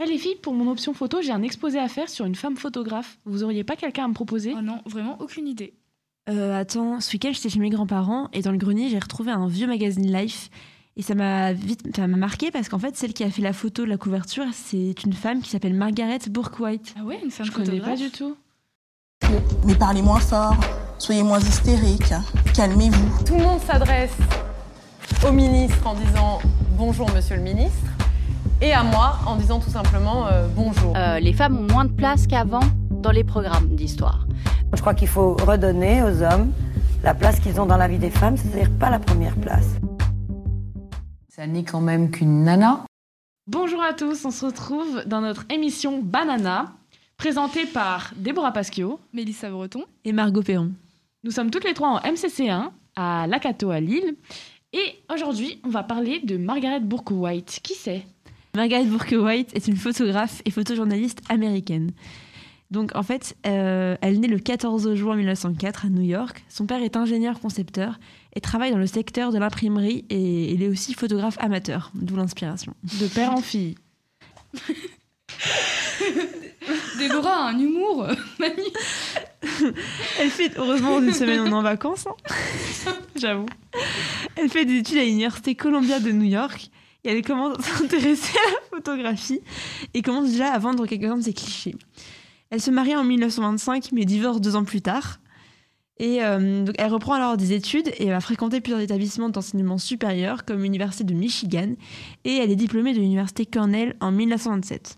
Eh les filles, pour mon option photo, j'ai un exposé à faire sur une femme photographe. Vous auriez pas quelqu'un à me proposer? Oh non, vraiment aucune idée. Euh, attends, ce week-end, j'étais chez mes grands-parents et dans le grenier, j'ai retrouvé un vieux magazine Life. Et ça m'a vite ça m'a marqué parce qu'en fait, celle qui a fait la photo de la couverture, c'est une femme qui s'appelle Margaret Bourke-White. Ah ouais, une femme Je connais pas du tout. Mais parlez moins fort, soyez moins hystérique, calmez-vous. Tout le monde s'adresse au ministre en disant bonjour monsieur le ministre et à moi en disant tout simplement euh, bonjour. Euh, les femmes ont moins de place qu'avant dans les programmes d'histoire. Je crois qu'il faut redonner aux hommes la place qu'ils ont dans la vie des femmes, c'est-à-dire pas la première place. Ça n'est quand même qu'une nana. Bonjour à tous, on se retrouve dans notre émission Banana, présentée par Déborah Pasquio. Mélissa Breton. Et Margot Perron. Nous sommes toutes les trois en MCC1 à Lacato à Lille. Et aujourd'hui, on va parler de Margaret Bourke-White. Qui c'est? Margaret Bourke-White est une photographe et photojournaliste américaine. Donc en fait, euh, elle est née le 14 juin 1904 à New York. Son père est ingénieur concepteur et travaille dans le secteur de l'imprimerie et il est aussi photographe amateur, d'où l'inspiration. De père en fille. Déborah a un humour euh, magnifique. Elle fait, heureusement, une semaine on est en vacances, hein. j'avoue. Elle fait des études à l'université Columbia de New York elle commence à s'intéresser à la photographie et commence déjà à vendre quelques-uns de ses clichés. Elle se marie en 1925 mais divorce deux ans plus tard. Euh, elle reprend alors des études et va fréquenter plusieurs établissements d'enseignement supérieur comme l'Université de Michigan et elle est diplômée de l'Université Cornell en 1927.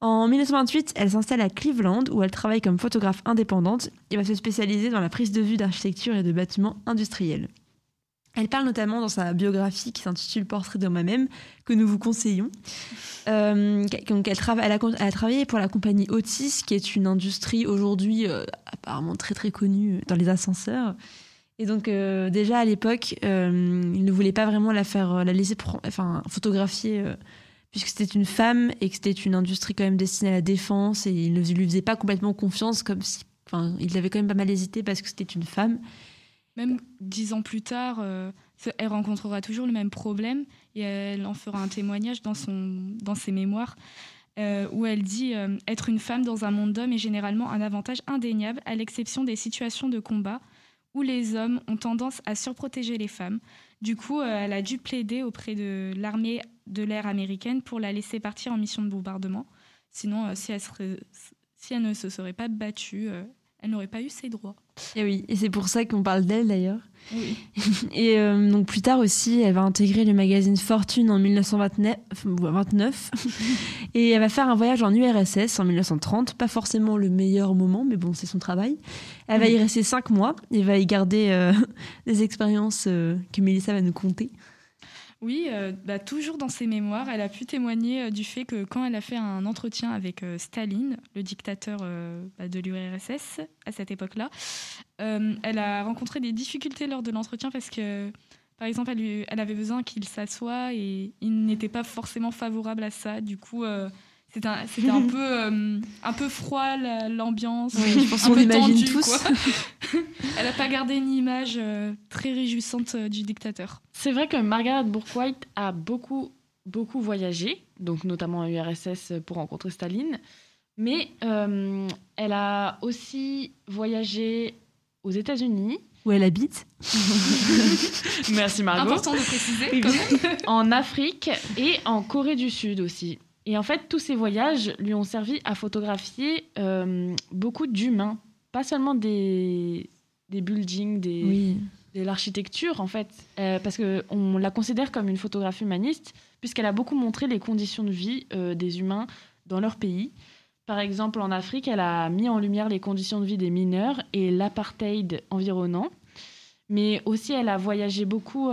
En 1928, elle s'installe à Cleveland où elle travaille comme photographe indépendante et va se spécialiser dans la prise de vue d'architecture et de bâtiments industriels. Elle parle notamment dans sa biographie qui s'intitule Portrait de moi-même, que nous vous conseillons. Euh, donc elle, a, travaillé pour la compagnie Otis, qui est une industrie aujourd'hui euh, apparemment très très connue dans les ascenseurs. Et donc euh, déjà à l'époque, euh, il ne voulait pas vraiment la faire, la laisser photographier, puisque c'était une femme et que c'était une industrie quand même destinée à la défense, et il ne lui faisait pas complètement confiance, comme si, enfin, il avait quand même pas mal hésité parce que c'était une femme. Même dix ans plus tard, euh, elle rencontrera toujours le même problème et elle en fera un témoignage dans, son, dans ses mémoires euh, où elle dit euh, Être une femme dans un monde d'hommes est généralement un avantage indéniable, à l'exception des situations de combat où les hommes ont tendance à surprotéger les femmes. Du coup, elle a dû plaider auprès de l'armée de l'air américaine pour la laisser partir en mission de bombardement. Sinon, si, elle si elle ne se serait pas battue, elle n'aurait pas eu ses droits. Et oui, et c'est pour ça qu'on parle d'elle d'ailleurs. Oui. Et euh, donc plus tard aussi, elle va intégrer le magazine Fortune en 1929 29, et elle va faire un voyage en URSS en 1930. Pas forcément le meilleur moment, mais bon, c'est son travail. Elle va y rester cinq mois et va y garder euh, des expériences euh, que Mélissa va nous conter. Oui, euh, bah, toujours dans ses mémoires, elle a pu témoigner euh, du fait que quand elle a fait un entretien avec euh, Staline, le dictateur bah, de l'URSS à cette époque-là, elle a rencontré des difficultés lors de l'entretien parce que, par exemple, elle, elle avait besoin qu'il s'assoie et il n'était pas forcément favorable à ça. Du coup, c'était un, peu, euh, un peu froid la- l'ambiance, Oui, je pense un qu'on peu tous. quoi. elle n'a pas gardé une image euh, très réjouissante euh, du dictateur. C'est vrai que Margaret Bourke-White a beaucoup, beaucoup voyagé, donc notamment à URSS pour rencontrer Staline. Mais euh, elle a aussi voyagé aux États-Unis. Où elle habite. Merci Margot. Important de préciser. Quand même. en Afrique et en Corée du Sud aussi. Et en fait, tous ces voyages lui ont servi à photographier euh, beaucoup d'humains, pas seulement des, des buildings, des, Oui. de l'architecture en fait, Euh, parce qu'on la considère comme une photographe humaniste, puisqu'elle a beaucoup montré les conditions de vie euh, des humains dans leur pays. Par exemple, en Afrique, elle a mis en lumière les conditions de vie des mineurs et l'apartheid environnant. Mais aussi, elle a voyagé beaucoup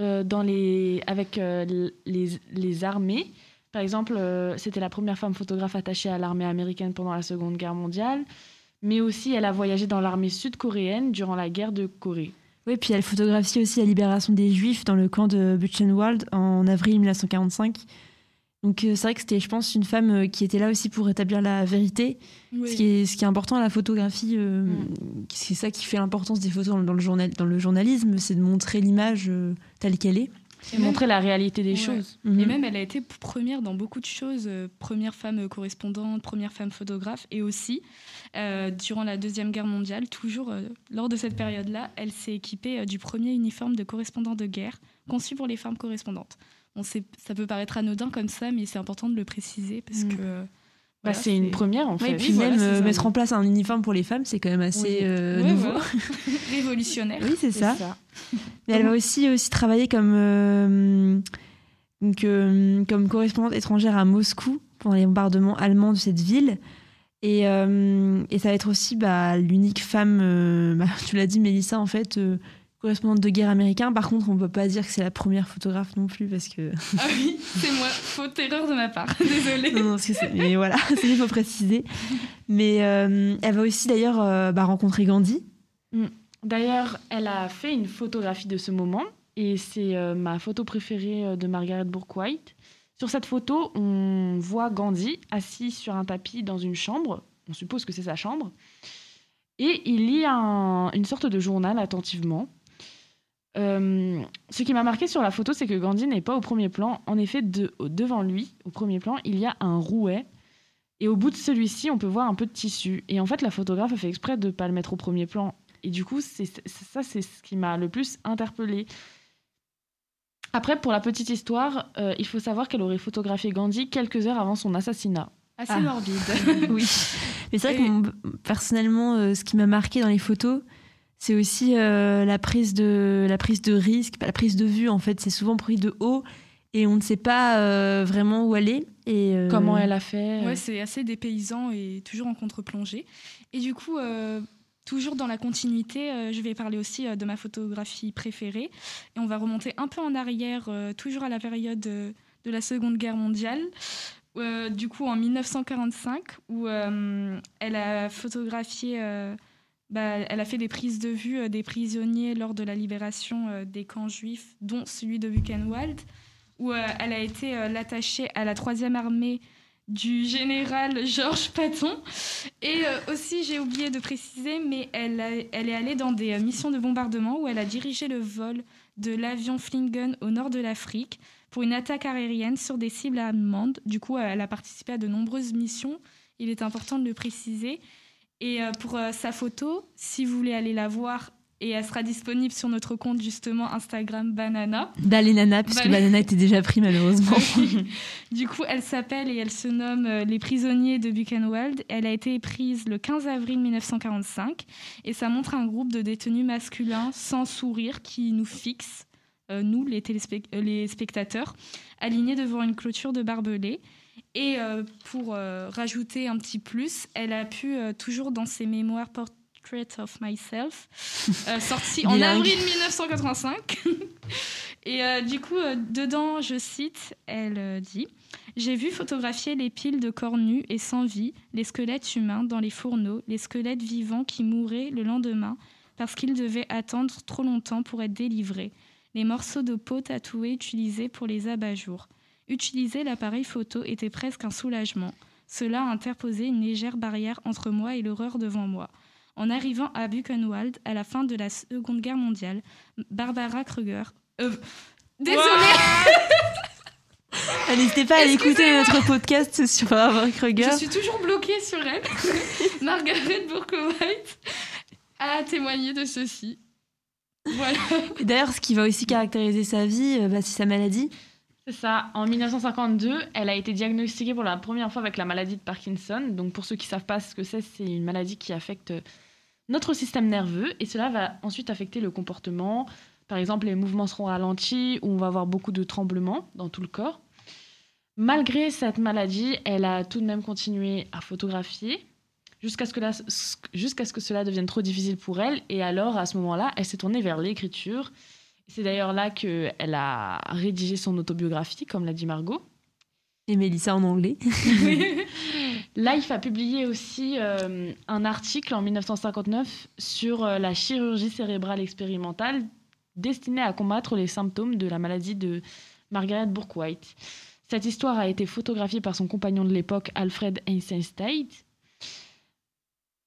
euh, dans les, avec euh, les, les armées. Par exemple, euh, c'était la première femme photographe attachée à l'armée américaine pendant la Seconde Guerre mondiale. Mais aussi, elle a voyagé dans l'armée sud-coréenne durant la guerre de Corée. Oui, puis elle photographie aussi la libération des Juifs dans le camp de Buchenwald en avril 1945. Donc euh, c'est vrai que c'était, je pense, une femme euh, qui était là aussi pour établir la vérité. Oui. Ce, qui est, ce qui est important à la photographie, euh, Mm. c'est ça qui fait l'importance des photos dans, dans le, journal, dans le journalisme, c'est de montrer l'image telle qu'elle est. Et montrer la réalité des Ouais. choses. Mhm. Et même, elle a été première dans beaucoup de choses. euh, première femme correspondante, première femme photographe. Et aussi, euh, durant la Deuxième Guerre mondiale, toujours euh, lors de cette période-là, elle s'est équipée du premier uniforme de correspondant de guerre conçu pour les femmes correspondantes. On sait, ça peut paraître anodin comme ça, mais c'est important de le préciser parce Mm. que. Bah, c'est une première en fait. et puis voilà, même euh, mettre oui. en place un uniforme pour les femmes, c'est quand même assez Oui. euh, nouveau. voilà. Révolutionnaire. Oui, c'est ça. ça. Mais elle va aussi, aussi travailler comme, euh, donc, comme correspondante étrangère à Moscou pendant les bombardements allemands de cette ville. Et, euh, et ça va être aussi bah, l'unique femme, bah, tu l'as dit Mélissa, en fait, correspondante de guerre américain. Par contre, on peut pas dire que c'est la première photographe non plus parce que... Ah oui, c'est moi. Faute erreur de ma part. Désolée. non, non, mais voilà, c'est il faut préciser. Mais euh, elle va aussi d'ailleurs euh, bah, rencontrer Gandhi. D'ailleurs, elle a fait une photographie de ce moment et c'est euh, ma photo préférée de Margaret Bourke-White. Sur cette photo, on voit Gandhi assis sur un tapis dans une chambre. On suppose que c'est sa chambre. Et il lit un- une sorte de journal attentivement. Euh, ce qui m'a marqué sur la photo, c'est que Gandhi n'est pas au premier plan. En effet, de- devant lui, au premier plan, il y a un rouet. Et au bout de celui-ci, on peut voir un peu de tissu. Et en fait, la photographe a fait exprès de ne pas le mettre au premier plan. Et du coup, c'est c'est- ça, c'est ce qui m'a le plus interpellée. Après, pour la petite histoire, euh, il faut savoir qu'elle aurait photographié Gandhi quelques heures avant son assassinat. Assez Ah. morbide. Oui. Mais c'est vrai Et- que mon- personnellement, euh, ce qui m'a marqué dans les photos, c'est aussi euh, la prise de la prise de risque, la prise de vue. En fait, c'est souvent pris de haut et on ne sait pas euh, vraiment où aller. Et euh, Comment elle a fait Ouais, c'est assez dépaysant et toujours en contre-plongée. Et du coup, euh, toujours dans la continuité, euh, je vais parler aussi euh, de ma photographie préférée. Et on va remonter un peu en arrière, euh, toujours à la période euh, de la Seconde Guerre mondiale. Euh, du coup, en 1945, où euh, elle a photographié, euh, bah, elle a fait des prises de vue euh, des prisonniers lors de la libération euh, des camps juifs, dont celui de Buchenwald, où euh, elle a été l'attachée à la troisième armée du général Georges Patton. Et aussi, j'ai oublié de préciser, mais elle, elle est allée dans des missions de bombardement où elle a dirigé le vol de l'avion Flingen au nord de l'Afrique pour une attaque aérienne sur des cibles allemandes. Du coup, elle a participé à de nombreuses missions. Il est important de le préciser. Et euh, pour euh, sa photo, si vous voulez aller la voir, et elle sera disponible sur notre compte justement Instagram Banana. D'aller Nana, puisque Banana était déjà pris malheureusement. Du coup, elle s'appelle et elle se nomme euh, Les prisonniers de Buchenwald. Elle a été prise le 15 avril 1945 et ça montre un groupe de détenus masculins sans sourire qui nous fixent, euh, nous les, téléspect- euh, les spectateurs, alignés devant une clôture de barbelés. Et euh, pour euh, rajouter un petit plus, elle a pu, euh, toujours dans ses mémoires Portrait of Myself, sorti en avril 1985. Et euh, du coup, euh, dedans, je cite, elle euh, dit J'ai vu photographier les piles de corps nus et sans vie, les squelettes humains dans les fourneaux, les squelettes vivants qui mouraient le lendemain parce qu'ils devaient attendre trop longtemps pour être délivrés, les morceaux de peau tatoués utilisés pour les abat-jours. Utiliser l'appareil photo était presque un soulagement. Cela a interposé une légère barrière entre moi et l'horreur devant moi. En arrivant à Buchenwald à la fin de la Seconde Guerre mondiale, Barbara Kruger. Euh, désolée, N'hésitez pas à écouter notre podcast sur Barbara Kruger. je suis toujours bloquée sur elle. Margaret Bourke-White a témoigné de ceci. Voilà. D'ailleurs, ce qui va aussi caractériser sa vie, euh, bah, c'est sa maladie. C'est ça. En 1952, elle a été diagnostiquée pour la première fois avec la maladie de Parkinson. Donc, pour ceux qui ne savent pas ce que c'est, c'est une maladie qui affecte notre système nerveux et cela va ensuite affecter le comportement. Par exemple, les mouvements seront ralentis ou on va avoir beaucoup de tremblements dans tout le corps. Malgré cette maladie, elle a tout de même continué à photographier jusqu'à ce, que ce que cela devienne trop difficile pour elle. Et alors, à ce moment-là, elle s'est tournée vers l'écriture. C'est d'ailleurs là qu'elle a rédigé son autobiographie, comme l'a dit Margot. Et Mélissa en anglais. Life a publié aussi euh, un article en 1959 sur euh, la chirurgie cérébrale expérimentale destinée à combattre les symptômes de la maladie de Margaret Bourke-White. Cette histoire a été photographiée par son compagnon de l'époque, Alfred Einstein.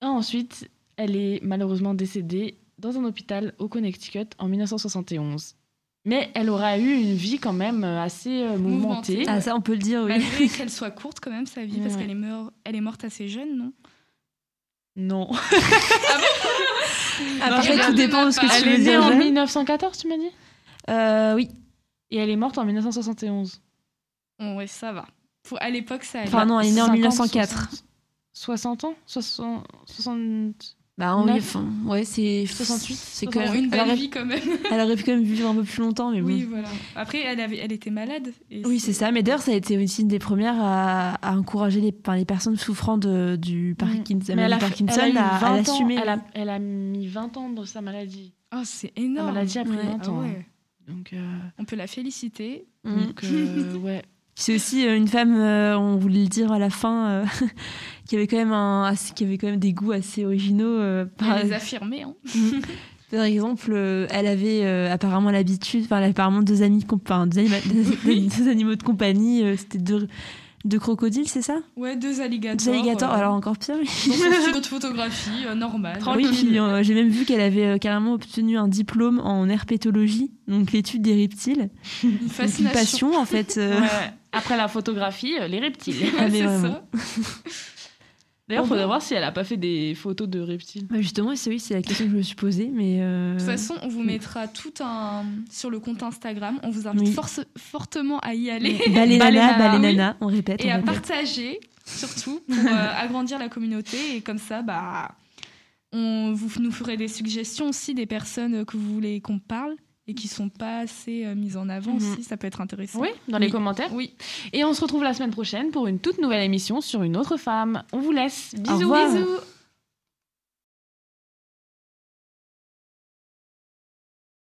Ensuite, elle est malheureusement décédée dans un hôpital au Connecticut en 1971. Mais elle aura eu une vie quand même euh, assez euh, mouvementée. Mouvementée. Ah, ça, on peut le dire, oui. Malgré qu'elle soit courte quand même sa vie, parce Ouais. qu'elle est, meur- elle est morte assez jeune, non? Non. Après, je tout ne dépend de ce que tu Elle veux est née dire. en Jeanne. 1914, tu m'as dit? Euh, oui. Et elle est morte en 1971. Bon, Ouais, ça va. Pour, à l'époque, ça allait. Enfin, non, elle est née en 50, 1904. 60 ans? 60, 60... Bah, en- Neuf. enfin, ouais, c'est 68, C'est quand même. une elle, belle aurait, vie quand même. elle aurait pu quand même vivre un peu plus longtemps, mais bon. Oui, voilà. Après, elle, avait, elle était malade. et Oui, c'est ça. Mais d'ailleurs, ça a été aussi une des premières à, à encourager les, enfin, les personnes souffrant de, du Parkinson, Mais elle a, Parkinson elle a à, à 20 ans, l'assumer. Elle a, elle a mis 20 ans dans sa maladie. Oh, c'est La énorme. maladie a pris Ouais. 20 Ah ans. hein. ouais. Donc, euh, On peut la féliciter. Mm. donc euh, ouais. C'est aussi euh, une femme, euh, on voulait le dire à la fin, euh, qui avait quand même un, assez- qui avait quand même des goûts assez originaux. euh, par, Elle les affirmer. Hein. par exemple, euh, elle avait euh, apparemment l'habitude, enfin, apparemment deux amis, de comp- enfin, deux, anima- deux- deux animaux de compagnie. euh, C'était deux, deux crocodiles, c'est ça? Ouais, deux alligators. Deux alligators. euh, Alors encore pire. Dans son studio de photographie, euh, normal. Oui, puis euh, j'ai même vu qu'elle avait euh, carrément obtenu un diplôme en herpétologie, donc l'étude des reptiles. Une une passion en fait. euh, Ouais. Après la photographie, euh, les reptiles. C'est ça. D'ailleurs, Oh, faudrait voir si elle a pas fait des photos de reptiles. bah, justement, c'est oui, c'est la question que je me suis posée, mais. euh, De toute façon, on vous mettra tout un sur le compte Instagram. On vous invite Oui. force- fortement à y aller Balénana, Balénana, balénana, on répète. et on à répète. partager, surtout, pour euh, agrandir la communauté. Et comme ça, bah, on vous nous ferez des suggestions aussi des personnes que vous voulez qu'on parle et qui sont pas assez euh, mises en avant Mhm. aussi. Ça peut être intéressant. Oui, dans les Oui. commentaires. Oui. Et on se retrouve la semaine prochaine pour une toute nouvelle émission sur une autre femme. On vous laisse. Bisous. revoir. Bisous.